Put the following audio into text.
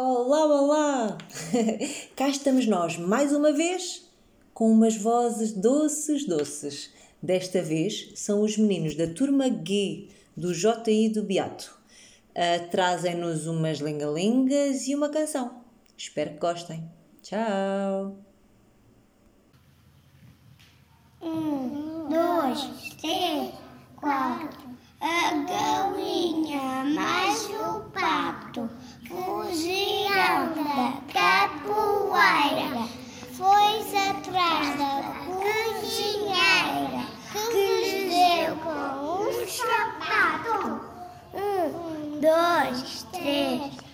Olá, olá! Cá estamos nós mais uma vez com umas vozes doces, doces. Desta vez são os meninos da turma G do JI do Beato. Uh, Trazem-nos umas lengalingas e uma canção. Espero que gostem. Tchau! Um, dois, capoeira. Foi atrás da cozinheira que lhe deu com um sapato. Um, dois, três.